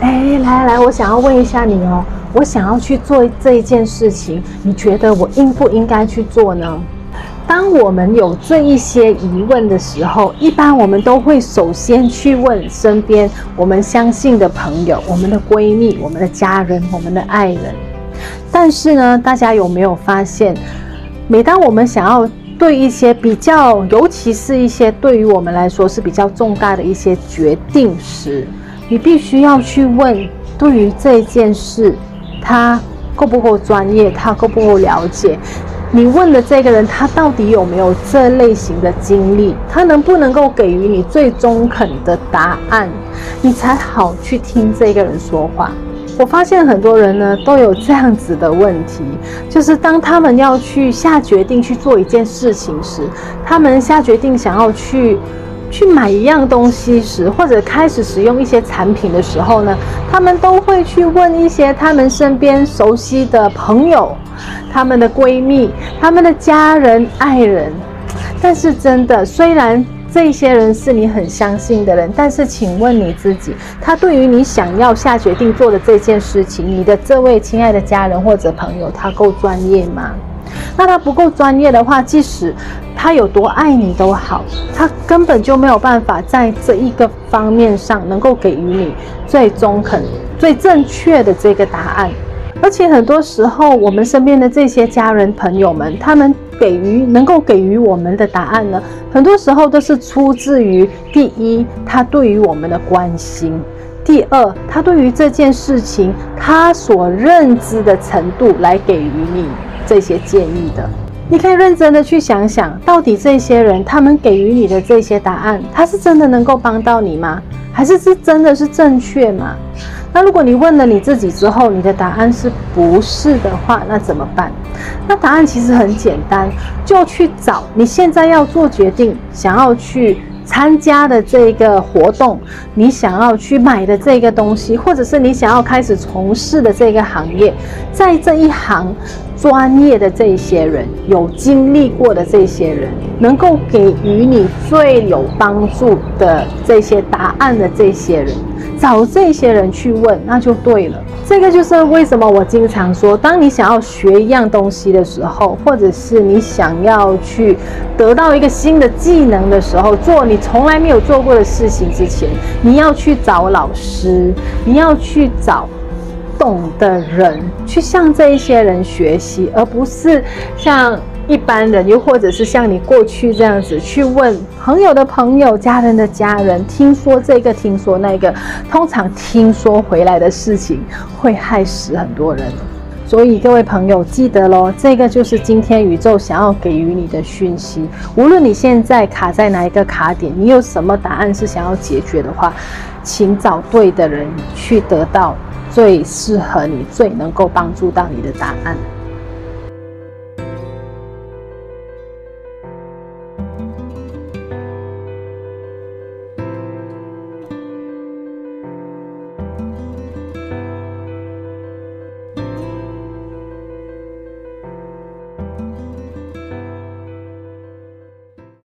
哎，来来，我想要问一下你哦，我想要去做这一件事情，你觉得我应不应该去做呢？当我们有这一些疑问的时候，一般我们都会首先去问身边我们相信的朋友、我们的闺蜜、我们的家人、我们的爱人。但是呢，大家有没有发现，每当我们想要对一些比较，尤其是一些对于我们来说是比较重大的一些决定时，你必须要去问，对于这件事，他够不够专业，他够不够了解。你问的这个人，他到底有没有这类型的经历？他能不能够给予你最中肯的答案？你才好去听这个人说话。我发现很多人呢都有这样子的问题，就是当他们要去下决定去做一件事情时，他们下决定想要去去买一样东西时，或者开始使用一些产品的时候呢，他们都会去问一些他们身边熟悉的朋友。他们的闺蜜、他们的家人、爱人，但是真的，虽然这些人是你很相信的人，但是请问你自己，他对于你想要下决定做的这件事情，你的这位亲爱的家人或者朋友，他够专业吗？那他不够专业的话，即使他有多爱你都好，他根本就没有办法在这一个方面上能够给予你最中肯、最正确的这个答案。而且很多时候，我们身边的这些家人朋友们，他们给予能够给予我们的答案呢，很多时候都是出自于第一，他对于我们的关心；第二，他对于这件事情他所认知的程度来给予你这些建议的。你可以认真的去想想，到底这些人他们给予你的这些答案，他是真的能够帮到你吗？还是是真的是正确吗？那如果你问了你自己之后，你的答案是不是的话，那怎么办？那答案其实很简单，就去找你现在要做决定，想要去参加的这个活动，你想要去买的这个东西，或者是你想要开始从事的这个行业，在这一行专业的这些人，有经历过的这些人，能够给予你最有帮助的这些答案的这些人。找这些人去问，那就对了。这个就是为什么我经常说，当你想要学一样东西的时候，或者是你想要去得到一个新的技能的时候，做你从来没有做过的事情之前，你要去找老师，你要去找懂的人，去向这一些人学习，而不是像。一般人，又或者是像你过去这样子去问朋友的朋友、家人的家人，听说这个，听说那个，通常听说回来的事情会害死很多人。所以各位朋友记得喽，这个就是今天宇宙想要给予你的讯息。无论你现在卡在哪一个卡点，你有什么答案是想要解决的话，请找对的人去得到最适合你、最能够帮助到你的答案。